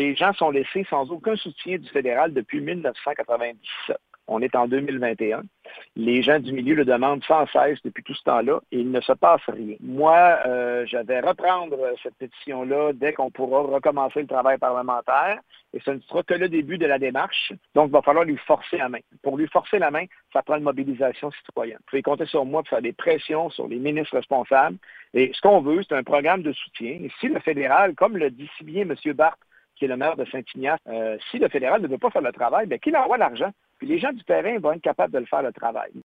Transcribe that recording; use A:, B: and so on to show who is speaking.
A: les gens sont laissés sans aucun soutien du fédéral depuis 1997. On est en 2021. Les gens du milieu le demandent sans cesse depuis tout ce temps-là et il ne se passe rien. Moi, euh, je vais reprendre cette pétition-là dès qu'on pourra recommencer le travail parlementaire et ce ne sera que le début de la démarche. Donc, il va falloir lui forcer la main. Pour lui forcer la main, ça prend une mobilisation citoyenne. Vous pouvez compter sur moi pour faire des pressions sur les ministres responsables. Et ce qu'on veut, c'est un programme de soutien. Et si le fédéral, comme le dit si bien M. Barthes, qui est le maire de Saint-Ignace, euh, si le fédéral ne veut pas faire le travail, bien qu'il envoie l'argent. Puis les gens du terrain vont être capables de le faire le travail.